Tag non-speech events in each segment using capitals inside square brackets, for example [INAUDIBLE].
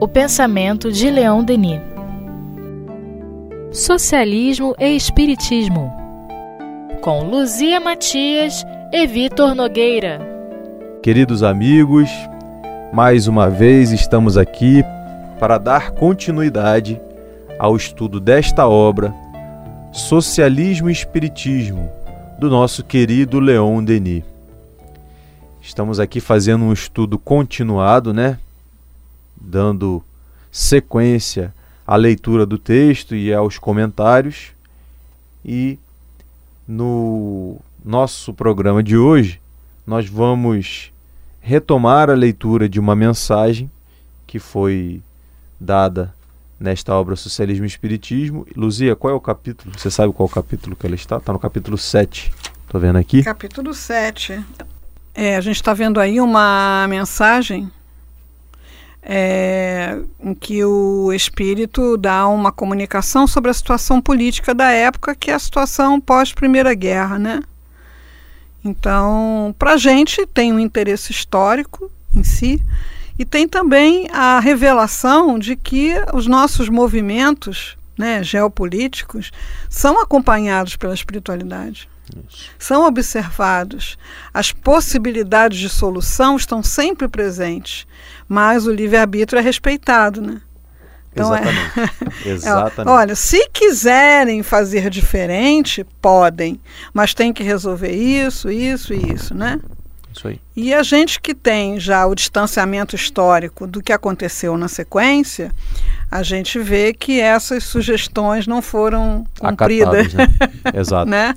O pensamento de Leon Denis. Socialismo e Espiritismo. Com Luzia Matias e Vitor Nogueira. Queridos amigos, mais uma vez estamos aqui para dar continuidade ao estudo desta obra, Socialismo e Espiritismo, do nosso querido Leon Denis. Estamos aqui fazendo um estudo continuado, né? Dando sequência à leitura do texto e aos comentários. E no nosso programa de hoje, nós vamos retomar a leitura de uma mensagem que foi dada nesta obra Socialismo e Espiritismo. Luzia, qual é o capítulo? Você sabe qual é o capítulo que ela está? Está no capítulo 7. Estou vendo aqui. Capítulo 7. É, a gente está vendo aí uma mensagem é, em que o espírito dá uma comunicação sobre a situação política da época, que é a situação pós-Primeira Guerra, né? Então, para a gente tem um interesse histórico em si e tem também a revelação de que os nossos movimentos né, geopolíticos são acompanhados pela espiritualidade. Isso. São observados. As possibilidades de solução estão sempre presentes, mas o livre-arbítrio é respeitado, né? Então, Exatamente. [LAUGHS] É... Exatamente. Olha, se quiserem fazer diferente, podem, mas tem que resolver isso, isso e isso, né? Isso aí. E a gente que tem já o distanciamento histórico do que aconteceu na sequência, a gente vê que essas sugestões não foram cumpridas. né? [LAUGHS] Exato. né?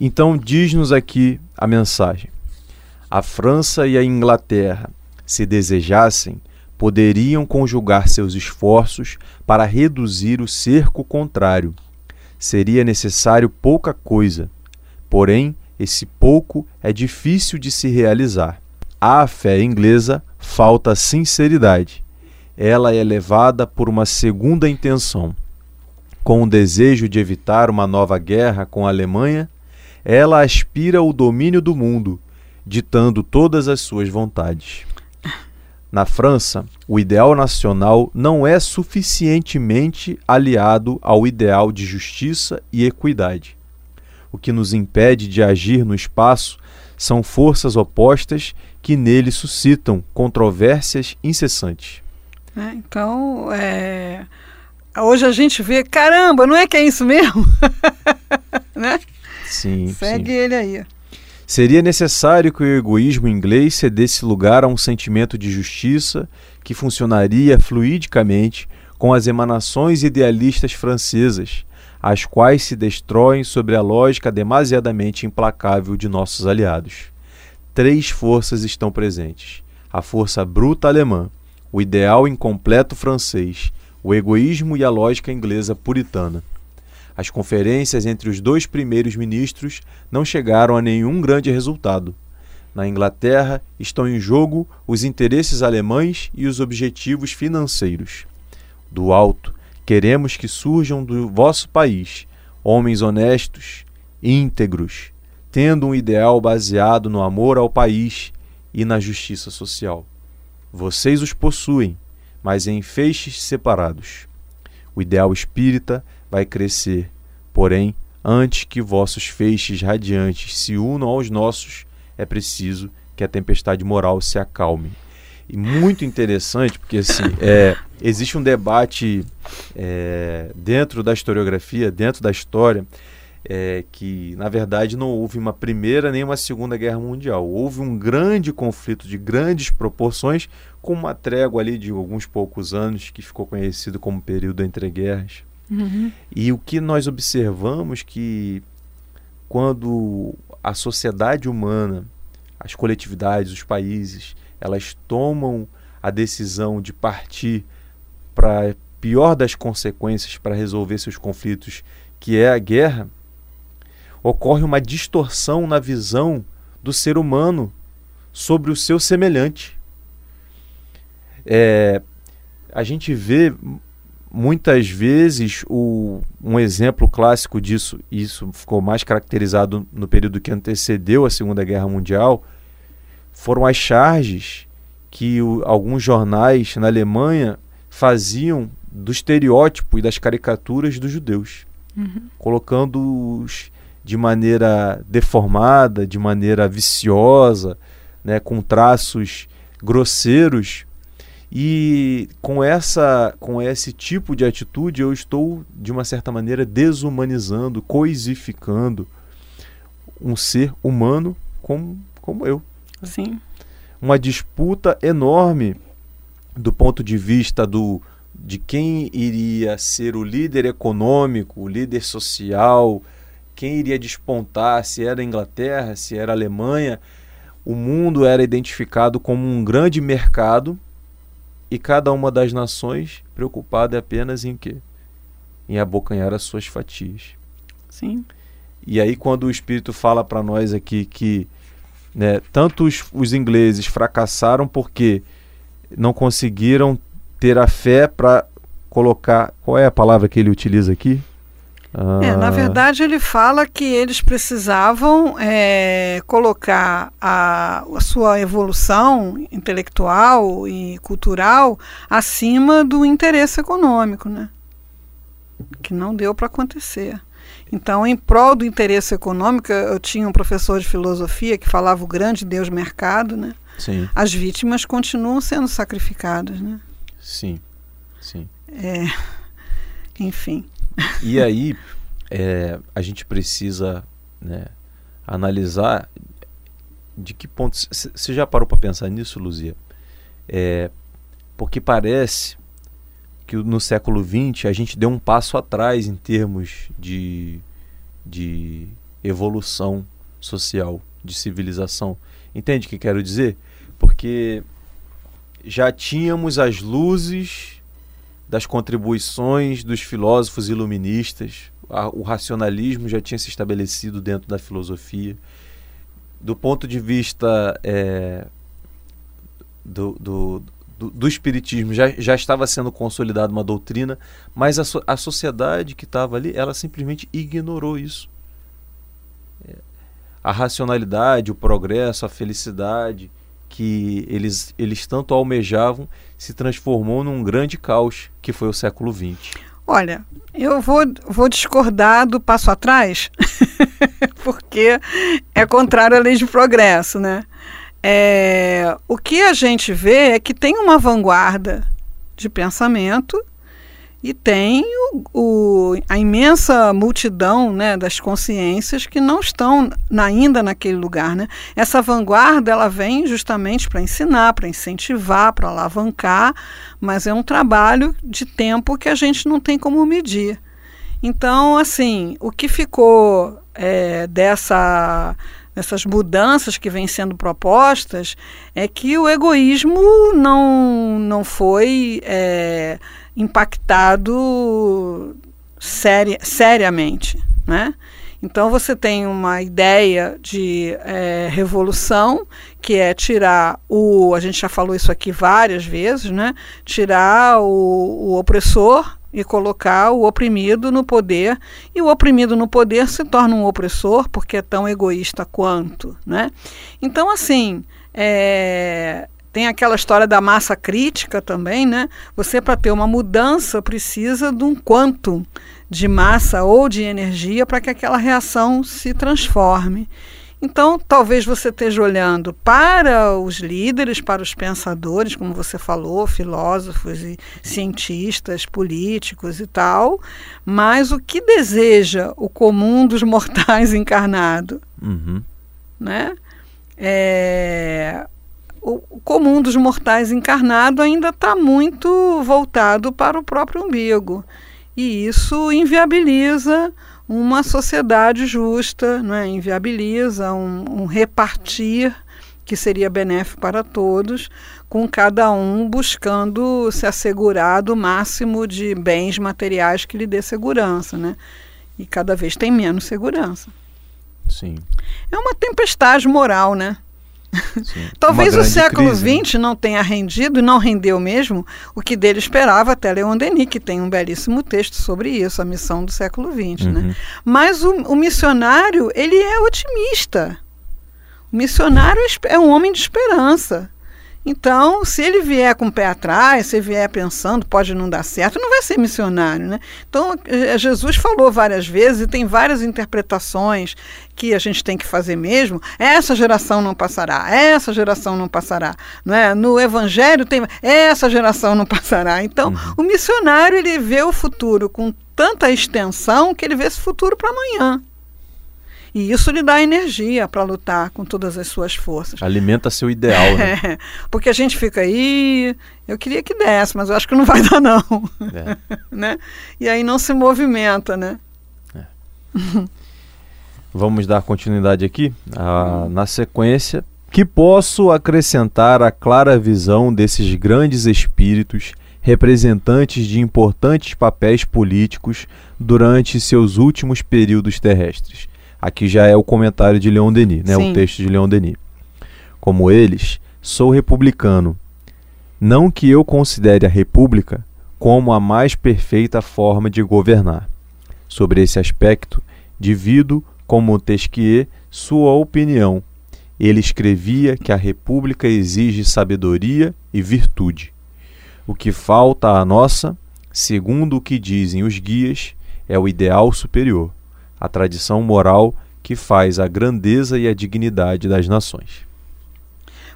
Então, diz-nos aqui a mensagem: a França e a Inglaterra, se desejassem, poderiam conjugar seus esforços para reduzir o cerco contrário. Seria necessário pouca coisa, porém, esse pouco é difícil de se realizar. À fé inglesa falta sinceridade. Ela é levada por uma segunda intenção. Com o desejo de evitar uma nova guerra com a Alemanha, ela aspira o domínio do mundo, ditando todas as suas vontades. Na França, o ideal nacional não é suficientemente aliado ao ideal de justiça e equidade. O que nos impede de agir no espaço são forças opostas que nele suscitam controvérsias incessantes. É, então, é... hoje a gente vê, caramba, não é que é isso mesmo? [LAUGHS] né? Sim. Segue sim. ele aí. Seria necessário que o egoísmo inglês cedesse lugar a um sentimento de justiça que funcionaria fluidicamente com as emanações idealistas francesas, as quais se destroem sobre a lógica demasiadamente implacável de nossos aliados. Três forças estão presentes: a força bruta alemã, o ideal incompleto francês, o egoísmo e a lógica inglesa puritana. As conferências entre os dois primeiros ministros não chegaram a nenhum grande resultado. Na Inglaterra estão em jogo os interesses alemães e os objetivos financeiros. Do alto, queremos que surjam do vosso país homens honestos, íntegros, tendo um ideal baseado no amor ao país e na justiça social. Vocês os possuem, mas em feixes separados. O ideal espírita vai crescer. Porém, antes que vossos feixes radiantes se unam aos nossos, é preciso que a tempestade moral se acalme. E muito interessante, porque assim, [COUGHS] é, existe um debate é, dentro da historiografia, dentro da história, é, que na verdade não houve uma primeira nem uma segunda guerra mundial. Houve um grande conflito de grandes proporções, com uma trégua ali de alguns poucos anos, que ficou conhecido como período entre guerras. Uhum. E o que nós observamos que quando a sociedade humana, as coletividades, os países, elas tomam a decisão de partir para a pior das consequências para resolver seus conflitos, que é a guerra, ocorre uma distorção na visão do ser humano sobre o seu semelhante. É, a gente vê muitas vezes o, um exemplo clássico disso, isso ficou mais caracterizado no período que antecedeu a Segunda Guerra Mundial, foram as charges que o, alguns jornais na Alemanha faziam do estereótipo e das caricaturas dos judeus, uhum. colocando-os de maneira deformada, de maneira viciosa, né, com traços grosseiros. E com essa com esse tipo de atitude eu estou de uma certa maneira desumanizando, coisificando um ser humano como como eu. Sim. Uma disputa enorme do ponto de vista do de quem iria ser o líder econômico, o líder social, quem iria despontar, se era a Inglaterra, se era a Alemanha, o mundo era identificado como um grande mercado e cada uma das nações preocupada apenas em quê? Em abocanhar as suas fatias. Sim. E aí quando o Espírito fala para nós aqui que né, tanto os, os ingleses fracassaram porque não conseguiram ter a fé para colocar. Qual é a palavra que ele utiliza aqui? Ah. É, na verdade, ele fala que eles precisavam é, colocar a, a, sua evolução intelectual e cultural acima do interesse econômico, né? Que não deu para acontecer. Então, em prol do interesse econômico, eu tinha um professor de filosofia que falava o grande Deus mercado, né? Sim. As vítimas continuam sendo sacrificadas, né? Sim, sim. É, enfim. [LAUGHS] E aí, é, a gente precisa né, analisar de que ponto. Você já parou para pensar nisso, Luzia? É, porque parece que no século XX a gente deu um passo atrás em termos de, de evolução social, de civilização. Entende o que quero dizer? Porque já tínhamos as luzes das contribuições dos filósofos iluministas, o racionalismo já tinha se estabelecido dentro da filosofia. Do ponto de vista é, do, do, do, do, espiritismo, já, já estava sendo consolidada uma doutrina, mas a, a sociedade que estava ali, ela simplesmente ignorou isso. É, a racionalidade, o progresso, a felicidade que eles, eles tanto almejavam se transformou num grande caos que foi o século XX. Olha, eu vou, vou discordar do passo atrás, [LAUGHS] porque é contrário à lei de progresso, né? É, o que a gente vê é que tem uma vanguarda de pensamento e tem o, o, a imensa multidão né, das consciências que não estão na, ainda naquele lugar. Né? Essa vanguarda ela vem justamente para ensinar, para incentivar, para alavancar, mas é um trabalho de tempo que a gente não tem como medir. Então, assim, o que ficou é, dessa dessas mudanças que vêm sendo propostas é que o egoísmo não, não foi é, impactado seri seriamente. Né? Então você tem uma ideia de é, revolução que é tirar o, a gente já falou isso aqui várias vezes, né? Tirar o, o opressor e colocar o oprimido no poder e o oprimido no poder se torna um opressor porque é tão egoísta quanto, né? Então assim é, tem aquela história da massa crítica também, né? Você, para ter uma mudança, precisa de um quanto de massa ou de energia para que aquela reação se transforme. Então, talvez você esteja olhando para os líderes, para os pensadores, como você falou, filósofos e cientistas, políticos e tal, mas o que deseja o comum dos mortais [LAUGHS] encarnado? Uhum. Né? É, o comum dos mortais encarnado ainda está muito voltado para o próprio umbigo. E isso inviabiliza uma sociedade justa, né? inviabiliza um, um repartir que seria benéfico para todos, com cada um buscando se assegurar do máximo de bens materiais que lhe dê segurança. Né? E cada vez tem menos segurança. Sim. É uma tempestade moral, né? [LAUGHS] Talvez o século XX né? não tenha rendido, e não rendeu mesmo, o que dele esperava até Leon Denis, que tem um belíssimo texto sobre isso, a missão do século XX. Né? Uhum. Né? Mas o, o missionário, ele é otimista. O missionário é um homem de esperança. Então, se ele vier com o pé atrás, se vier pensando, pode não dar certo, não vai ser missionário, né? Então, eh, Jesus falou várias vezes e tem várias interpretações que a gente tem que fazer mesmo. Essa geração não passará, essa geração não passará, não é? No Evangelho tem essa geração não passará. Então, uhum. o missionário ele vê o futuro com tanta extensão que ele vê esse futuro para amanhã. E isso lhe dá energia para lutar com todas as suas forças. Alimenta seu ideal, né? [LAUGHS] É, porque a gente fica aí, eu queria que desse, mas eu acho que não vai [LAUGHS] dar não. É. [LAUGHS] né? E aí não se movimenta, né? É. Vamos dar continuidade aqui. Ah, na sequência, que posso acrescentar a clara visão desses grandes espíritos representantes de importantes papéis políticos durante seus últimos períodos terrestres, Aqui já é o comentário de Leon Denis, né? o texto de Leon Denis. Como eles, sou republicano. Não que eu considere a república como a mais perfeita forma de governar. Sobre esse aspecto, divido com Montesquieu sua opinião. Ele escrevia que a república exige sabedoria e virtude. O que falta à nossa, segundo o que dizem os guias, é o ideal superior a tradição moral que faz a grandeza e a dignidade das nações.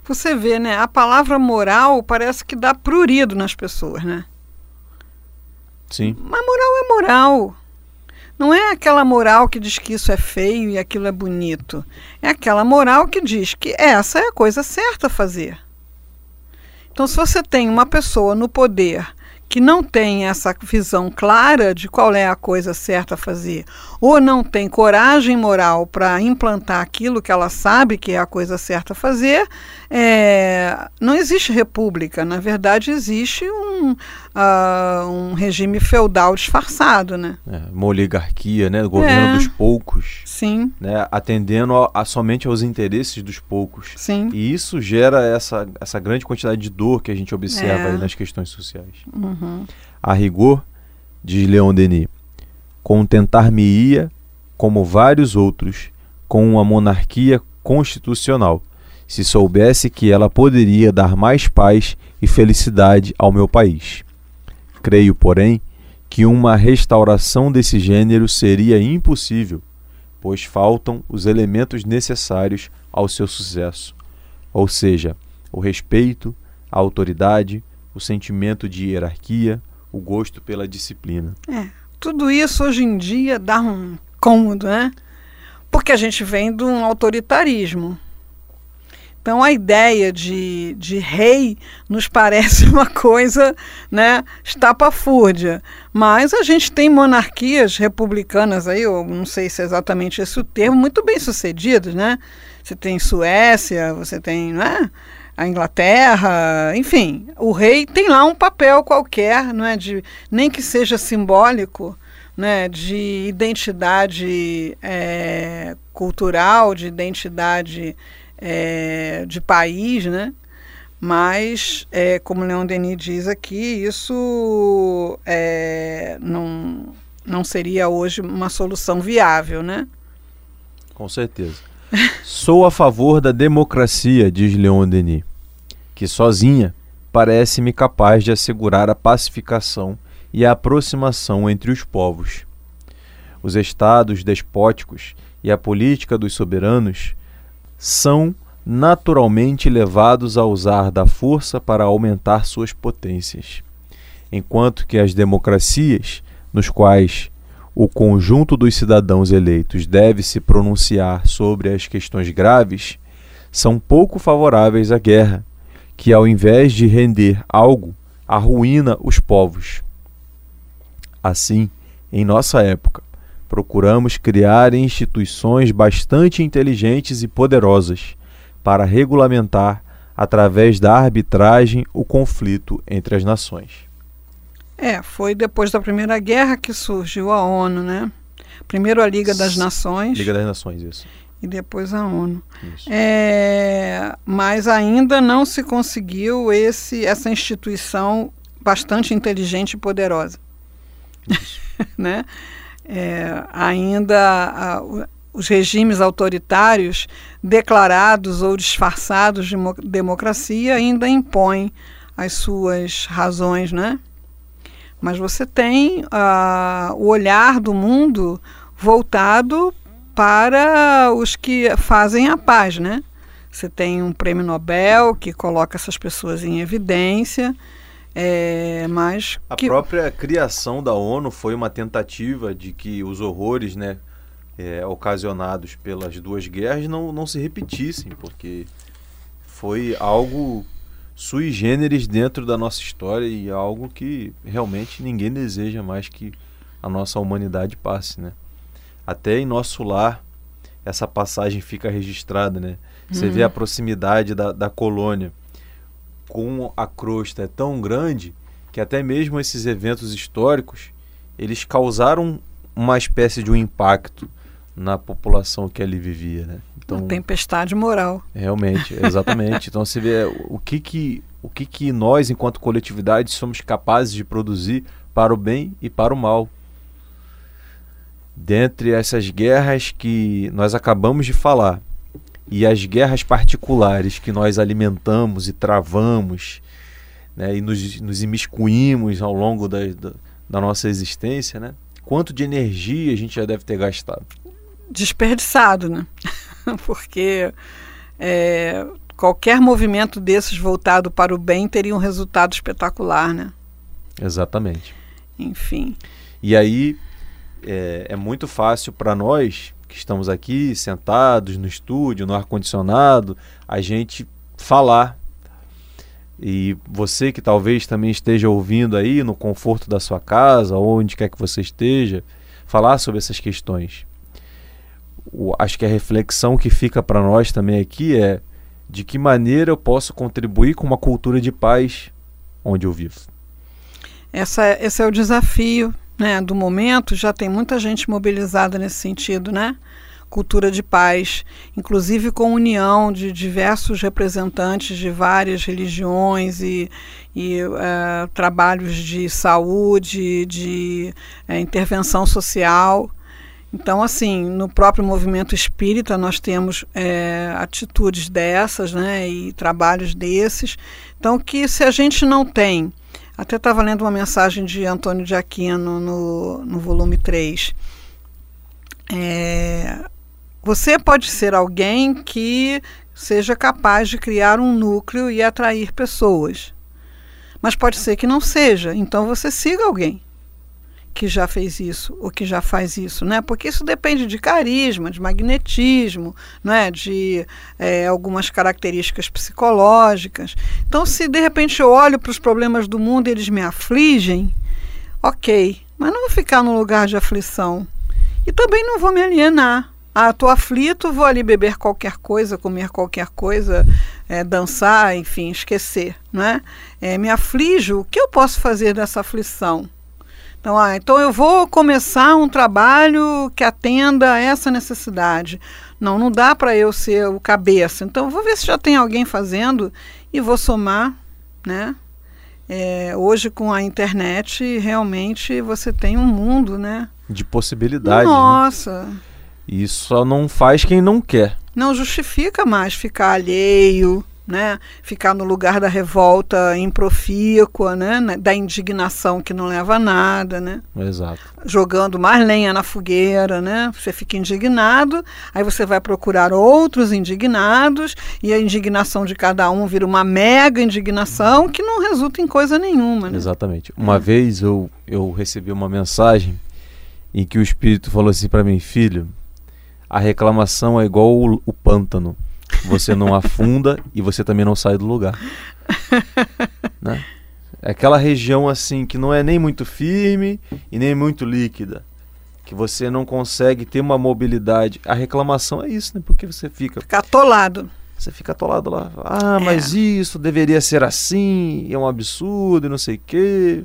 Você vê, né? A palavra moral parece que dá prurido nas pessoas, né? Sim. Mas moral é moral. Não é aquela moral que diz que isso é feio e aquilo é bonito. É aquela moral que diz que essa é a coisa certa a fazer. Então, se você tem uma pessoa no poder que não tem essa visão clara de qual é a coisa certa a fazer, ou não tem coragem moral para implantar aquilo que ela sabe que é a coisa certa a fazer, é, não existe república. Na verdade, existe um, uh, um regime feudal disfarçado, né? É, uma oligarquia, né? O governo é, dos poucos. Sim. Né? Atendendo a, a, somente aos interesses dos poucos. Sim. E isso gera essa, essa grande quantidade de dor que a gente observa é. nas questões sociais. Uhum. A rigor, diz Leon Denis, contentar-me-ia, como vários outros, com uma monarquia constitucional se soubesse que ela poderia dar mais paz e felicidade ao meu país. Creio, porém, que uma restauração desse gênero seria impossível, pois faltam os elementos necessários ao seu sucesso, ou seja, o respeito, a autoridade, o sentimento de hierarquia, o gosto pela disciplina. É, tudo isso hoje em dia dá um cômodo, né? Porque a gente vem de um autoritarismo. Então a ideia de, de rei nos parece [LAUGHS] uma coisa né, estapafúrdia. Mas a gente tem monarquias republicanas aí, eu não sei se é exatamente esse o termo, muito bem sucedidas, né? Você tem Suécia, você tem né, a Inglaterra, enfim, o rei tem lá um papel qualquer, não é? De, nem que seja simbólico, né, de identidade é, cultural, de identidade é, de país, né? Mas, é, como Leon Denis diz aqui, isso é, não, não seria hoje uma solução viável, né? Com certeza. [LAUGHS] Sou a favor da democracia, diz Leon Denis, que sozinha parece-me capaz de assegurar a pacificação e a aproximação entre os povos. Os estados despóticos e a política dos soberanos são naturalmente levados a usar da força para aumentar suas potências, enquanto que as democracias, nos quais o conjunto dos cidadãos eleitos deve se pronunciar sobre as questões graves, são pouco favoráveis à guerra, que ao invés de render algo, arruína os povos. Assim, em nossa época, procuramos criar instituições bastante inteligentes e poderosas para regulamentar, através da arbitragem, o conflito entre as nações. É, foi depois da Primeira Guerra que surgiu a ONU, né? Primeiro a Liga das Nações. Liga das Nações, isso. E depois a ONU. É, mas ainda não se conseguiu esse, essa instituição bastante inteligente e poderosa. [LAUGHS] né? É, ainda a, os regimes autoritários, declarados ou disfarçados de democracia, ainda impõem as suas razões, né? Mas você tem uh, o olhar do mundo voltado para os que fazem a paz, né? Você tem um prêmio Nobel que coloca essas pessoas em evidência, é, mas a que... própria criação da ONU foi uma tentativa de que os horrores, né, é, ocasionados pelas duas guerras não, não se repetissem, porque foi algo sui generis dentro da nossa história e algo que realmente ninguém deseja mais que a nossa humanidade passe, né? Até em nosso lar essa passagem fica registrada, né? Você uhum. vê a proximidade da, da colônia com a crosta é tão grande que até mesmo esses eventos históricos eles causaram uma espécie de um impacto na população que ali vivia, né? Então, Uma tempestade moral. Realmente, [LAUGHS] exatamente. então você vê o que que o que que nós enquanto coletividade somos capazes de produzir para o bem e para o mal. Dentre essas guerras que nós acabamos de falar e as guerras particulares que nós alimentamos e travamos né, e nos, nos imiscuímos ao longo da, da, da nossa existência, né? quanto de energia a gente já deve ter gastado? desperdiçado, né? [LAUGHS] Porque é, qualquer movimento desses voltado para o bem teria um resultado espetacular, né? Exatamente. Enfim. E aí é, é muito fácil para nós que estamos aqui sentados no estúdio, no ar-condicionado, a gente falar. E você que talvez também esteja ouvindo aí no conforto da sua casa, onde quer que você esteja, falar sobre essas questões o, acho que a reflexão que fica para nós também aqui é de que maneira eu posso contribuir com uma cultura de paz onde eu vivo. Essa, esse é o desafio né, do momento, já tem muita gente mobilizada nesse sentido, né? Cultura de paz, inclusive com união de diversos representantes de várias religiões e, e uh, trabalhos de saúde, de uh, intervenção social então, assim, no próprio movimento espírita nós temos é, atitudes dessas, né, e trabalhos desses. Então, que se a gente não tem, até estava lendo uma mensagem de Antônio de Aquino no, no volume 3. É, você pode ser alguém que seja capaz de criar um núcleo e atrair pessoas. Mas pode ser que não seja, então você siga alguém que já fez isso ou que já faz isso, né? Porque isso depende de carisma, de magnetismo, né? De é, algumas características psicológicas. Então, se de repente eu olho para os problemas do mundo e eles me afligem, ok, mas não vou ficar no lugar de aflição e também não vou me alienar. Ah, estou aflito, vou ali beber qualquer coisa, comer qualquer coisa, é, dançar, enfim, esquecer, não é? é? Me aflijo, o que eu posso fazer dessa aflição? Então, ah, então eu vou começar um trabalho que atenda a essa necessidade. Não, não dá para eu ser o cabeça. Então, vou ver se já tem alguém fazendo e vou somar, né? É, hoje com a internet realmente você tem um mundo, né? De possibilidades. Né? Nossa. Né? Isso só não faz quem não quer. Não justifica mais ficar alheio, né? Ficar no lugar da revolta improfícua, né? Da indignação que não leva a nada, né? Exato. Jogando mais lenha na fogueira, né? Você fica indignado, aí você vai procurar outros indignados e a indignação de cada um vira uma mega indignação que não resulta em coisa nenhuma, né? Exatamente. Uma é. vez eu, eu recebi uma mensagem em que o Espírito falou assim para mim, filho, a reclamação é igual o, o pântano você não afunda e você também não sai do lugar. [LAUGHS] né? É aquela região assim que não é nem muito firme e nem muito líquida. Que você não consegue ter uma mobilidade. A reclamação é isso, né? Porque você fica. Fica atolado. Você fica atolado lá. Ah, mas é. isso deveria ser assim, é um absurdo e não sei o quê.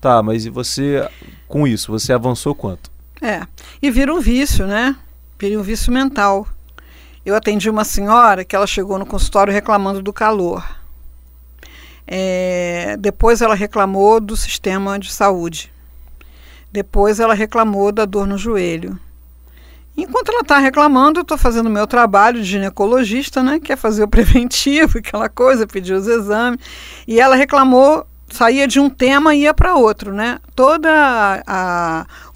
Tá, mas e você, com isso, você avançou quanto? É. E vira um vício, né? Vira um vício mental. Eu atendi uma senhora que ela chegou no consultório reclamando do calor. É, depois ela reclamou do sistema de saúde. Depois ela reclamou da dor no joelho. Enquanto ela está reclamando, eu estou fazendo o meu trabalho de ginecologista, né? Que é fazer o [LAUGHS] preventivo, aquela coisa, pedir os exames. E ela reclamou, saía de um tema e ia para outro, né? Todo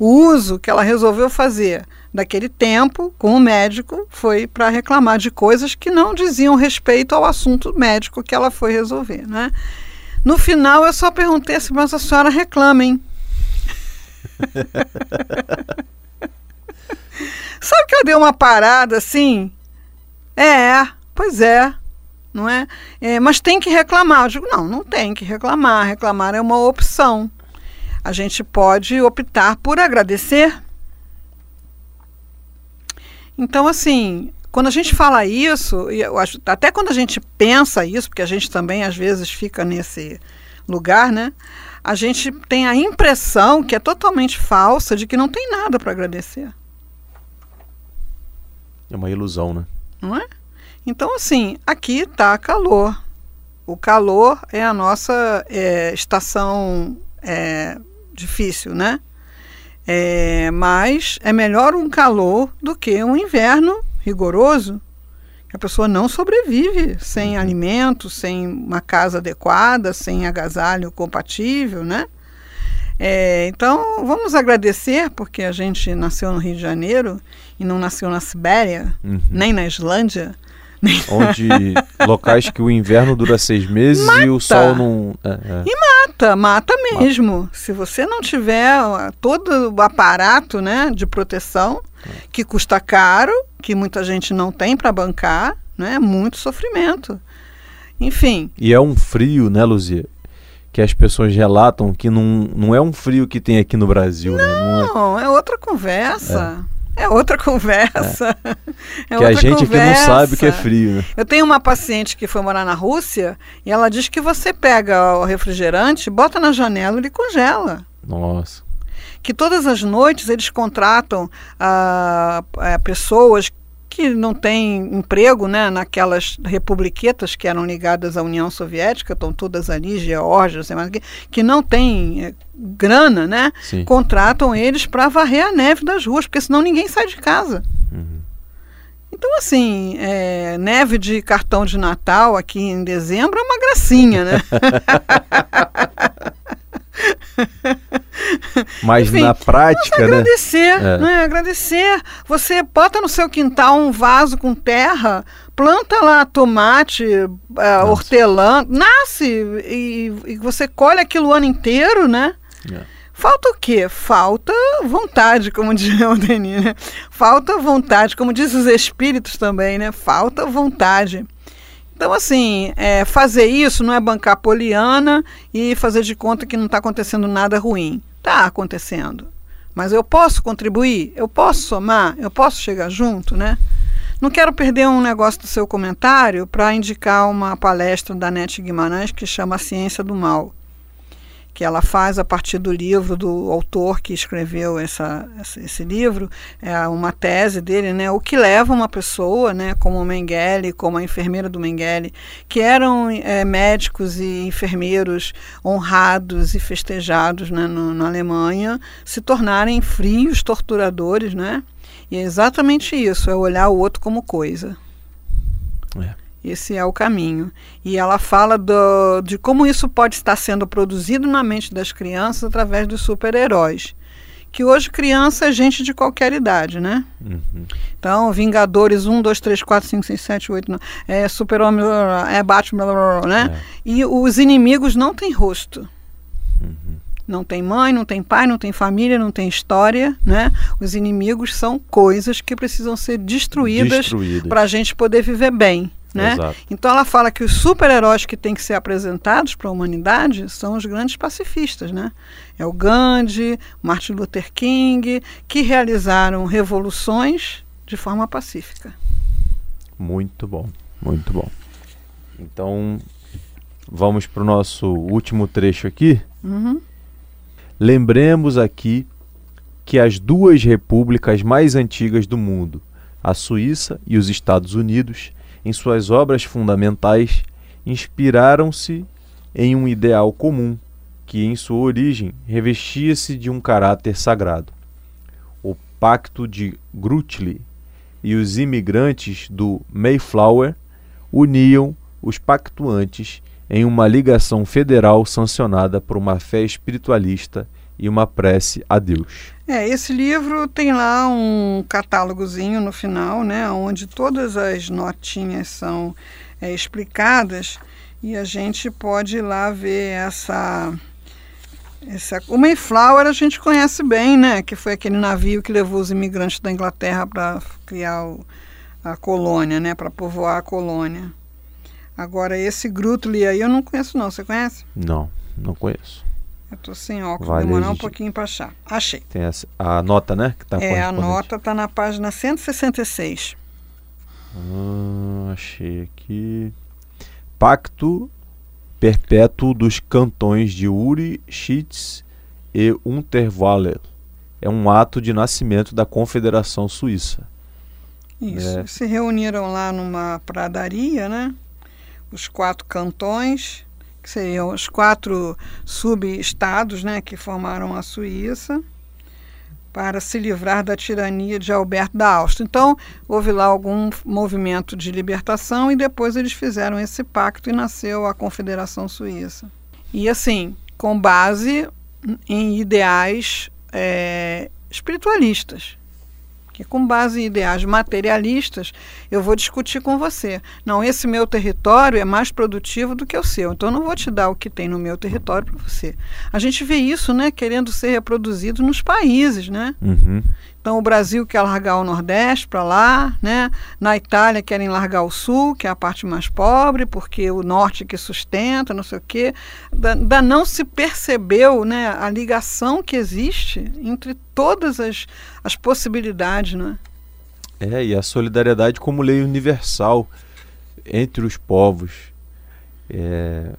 o uso que ela resolveu fazer daquele tempo com o médico foi para reclamar de coisas que não diziam respeito ao assunto médico que ela foi resolver, né? No final, eu só perguntei assim, mas a senhora reclama, hein? [LAUGHS] Sabe que eu dei uma parada assim? É, pois é, não é? é? Mas tem que reclamar. Eu digo, não, não tem que reclamar. Reclamar é uma opção. A gente pode optar por agradecer. Então, assim, quando a gente fala isso, eu acho, até quando a gente pensa isso, porque a gente também às vezes fica nesse lugar, né? A gente tem a impressão que é totalmente falsa de que não tem nada para agradecer. É uma ilusão, né? Não é? Então, assim, aqui está calor. O calor é a nossa é, estação é, difícil, né? É, mas é melhor um calor do que um inverno rigoroso. A pessoa não sobrevive sem uhum. alimento, sem uma casa adequada, sem agasalho compatível, né? É, então, vamos agradecer, porque a gente nasceu no Rio de Janeiro e não nasceu na Sibéria, uhum. nem na Islândia. [LAUGHS] Onde locais que o inverno dura seis meses mata. e o sol não. É, é. E mata, mata mesmo. Mata. Se você não tiver todo o aparato né, de proteção, é. que custa caro, que muita gente não tem para bancar, né, é muito sofrimento. Enfim. E é um frio, né, Luzia? que as pessoas relatam que não, não é um frio que tem aqui no Brasil. Não, né? não é... é... outra conversa. É. é outra [LAUGHS] conversa. É. É que a gente conversa. aqui não sabe o que é frio. Né? Eu tenho uma paciente que foi morar na Rússia e ela diz que você pega o refrigerante, bota na janela e ele congela. Nossa. Que todas as noites eles contratam ah, eh, pessoas que não tem emprego né, naquelas republiquetas que eram ligadas à União Soviética, estão todas ali, Geórgia, sei mais que, que não tem é, grana, né? Sim. Contratam eles para varrer a neve das ruas, porque senão ninguém sai de casa. Uhum. Então, assim, é, neve de cartão de Natal aqui em dezembro é uma gracinha, né? [LAUGHS] Mas Enfim, na prática, né? Agradecer, é. né? Agradecer. Você bota no seu quintal um vaso com terra, planta lá tomate, uh, hortelã, nasce e, e, você colhe aquilo o ano inteiro, né? É. Falta o quê? Falta vontade, como [LAUGHS] diz o Denis, né? Falta vontade, como diz os espíritos também, né? Falta vontade. Então, assim, é, fazer isso não é bancar poliana e fazer de conta que não está acontecendo nada ruim. Está acontecendo. Mas eu posso contribuir, eu posso somar, eu posso chegar junto, né? Não quero perder um negócio do seu comentário para indicar uma palestra da Nete Guimarães que chama A Ciência do Mal que ela faz a partir do livro do autor que escreveu essa, esse livro, é uma tese dele, né, o que leva uma pessoa, né, como o Mengele, como a enfermeira do Mengele, que eram é, médicos e enfermeiros honrados e festejados né, no, na Alemanha, se tornarem frios torturadores, né? E é exatamente isso, é olhar o outro como coisa. É. Esse é o caminho. E ela fala do, de como isso pode estar sendo produzido na mente das crianças através dos super-heróis. Que hoje criança é gente de qualquer idade, né? Uhum. Então, Vingadores 1, 2, 3, 4, 5, 6, 7, 8, 9, é Super-Homem, é Batman, né? É. E os inimigos não têm rosto. Uhum. Não tem mãe, não tem pai, não tem família, não tem história, né? Os inimigos são coisas que precisam ser destruídas, destruídas. para a gente poder viver bem. Né? Então ela fala que os super-heróis que têm que ser apresentados para a humanidade são os grandes pacifistas. Né? É o Gandhi, Martin Luther King, que realizaram revoluções de forma pacífica. Muito bom, muito bom. Então vamos para o nosso último trecho aqui. Uhum. Lembremos aqui que as duas repúblicas mais antigas do mundo, a Suíça e os Estados Unidos, em suas obras fundamentais, inspiraram-se em um ideal comum que, em sua origem, revestia-se de um caráter sagrado: o Pacto de Grutli e os imigrantes do Mayflower uniam os pactuantes em uma ligação federal sancionada por uma fé espiritualista e uma prece a Deus. É, esse livro tem lá um catálogozinho no final, né, onde todas as notinhas são é, explicadas e a gente pode ir lá ver essa essa, o Mayflower a gente conhece bem, né? Que foi aquele navio que levou os imigrantes da Inglaterra para criar o, a colônia, né? Para povoar a colônia. Agora, esse Grutli aí eu não conheço não. Você conhece? Não, não conheço. Eu tô sem óculos, vale demorar um pouquinho para achar. Achei. Tem essa, a nota, né? Que tá é, a nota está na página 166. Ah, achei aqui. Pacto perpétuo dos cantões de Uri, Schitz e Unterwallen. É um ato de nascimento da Confederação Suíça. Isso. É. Se reuniram lá numa pradaria, né? Os quatro cantões, que seriam os quatro subestados, né, que formaram a Suíça para se livrar da tirania de Alberto da Áustria. Então, houve lá algum movimento de libertação e depois eles fizeram esse pacto e nasceu a Confederação Suíça. E assim, com base em ideais é, espiritualistas que com base em ideais materialistas eu vou discutir com você. Não, esse meu território é mais produtivo do que o seu, então eu não vou te dar o que tem no meu território para você. A gente vê isso, né, querendo ser reproduzido nos países, né? Uhum. Então o Brasil quer largar o Nordeste para lá, né? Na Itália querem largar o Sul, que é a parte mais pobre, porque o Norte que sustenta, não sei o quê. Da, não se percebeu, né, a ligação que existe entre todas as, as possibilidades, né? É, e a solidariedade como lei universal entre os povos, é,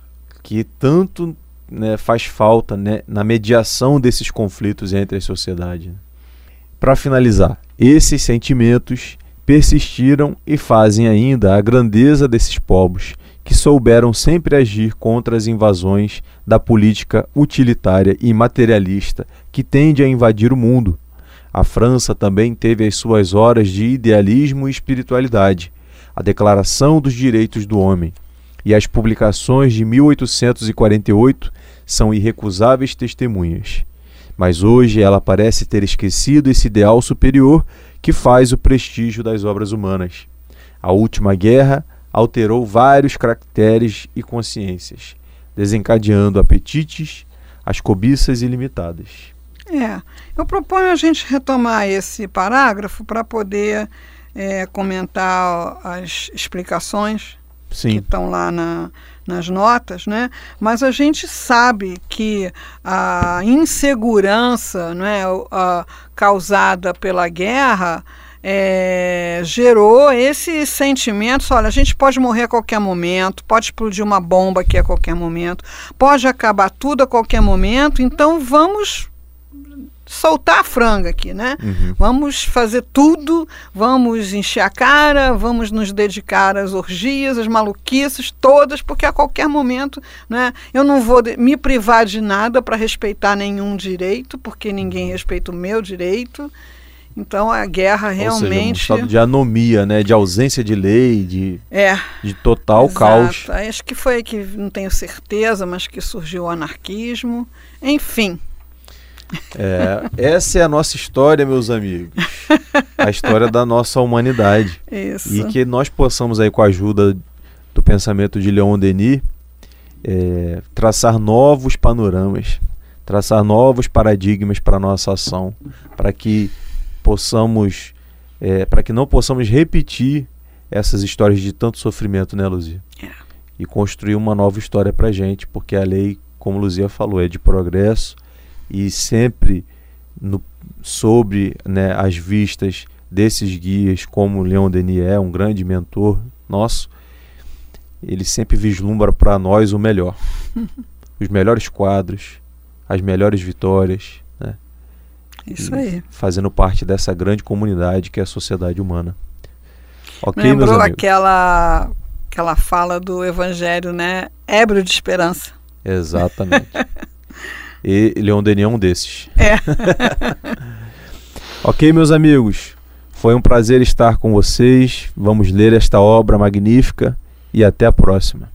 que tanto né, faz falta né, na mediação desses conflitos entre as sociedades. Para finalizar, esses sentimentos persistiram e fazem ainda a grandeza desses povos que souberam sempre agir contra as invasões da política utilitária e materialista que tende a invadir o mundo. A França também teve as suas horas de idealismo e espiritualidade, a Declaração dos Direitos do Homem e as publicações de 1848 são irrecusáveis testemunhas mas hoje ela parece ter esquecido esse ideal superior que faz o prestígio das obras humanas. A última guerra alterou vários caracteres e consciências, desencadeando apetites, as cobiças ilimitadas. É, eu proponho a gente retomar esse parágrafo para poder é, comentar as explicações Sim. que estão lá na, nas notas, né? mas a gente sabe que a insegurança não é, a, causada pela guerra é, gerou esse sentimento, olha, a gente pode morrer a qualquer momento, pode explodir uma bomba aqui a qualquer momento, pode acabar tudo a qualquer momento, então vamos soltar a franga aqui, né? Uhum. Vamos fazer tudo, vamos encher a cara, vamos nos dedicar às orgias, às maluquices todas, porque a qualquer momento, né? Eu não vou me privar de nada para respeitar nenhum direito, porque ninguém respeita o meu direito. Então a guerra realmente. Seja, um estado de anomia, né? De ausência de lei, de, é, de total exato. caos. Acho que foi que não tenho certeza, mas que surgiu o anarquismo. Enfim, é, essa é a nossa história, meus amigos. A história da nossa humanidade. Isso. E que nós possamos aí, com a ajuda do pensamento de Leon Denis, é, traçar novos panoramas, traçar novos paradigmas para a nossa ação, para que possamos, é, para que não possamos repetir essas histórias de tanto sofrimento, né, Luzia? É. E construir uma nova história para gente, porque a lei, como Luzia falou, é de progresso e sempre no, sobre né, as vistas desses guias, como Leon Denis é um grande mentor nosso, ele sempre vislumbra para nós o melhor, [LAUGHS] os melhores quadros, as melhores vitórias, né? Isso aí. Fazendo parte dessa grande comunidade que é a sociedade humana. Ok, Lembrou aquela aquela fala do Evangelho, né? Ébrio de esperança. Exatamente. [LAUGHS] E Leon Denis é um desses. É. [LAUGHS] Ok, meus amigos, foi um prazer estar com vocês. Vamos ler esta obra magnífica e até a próxima.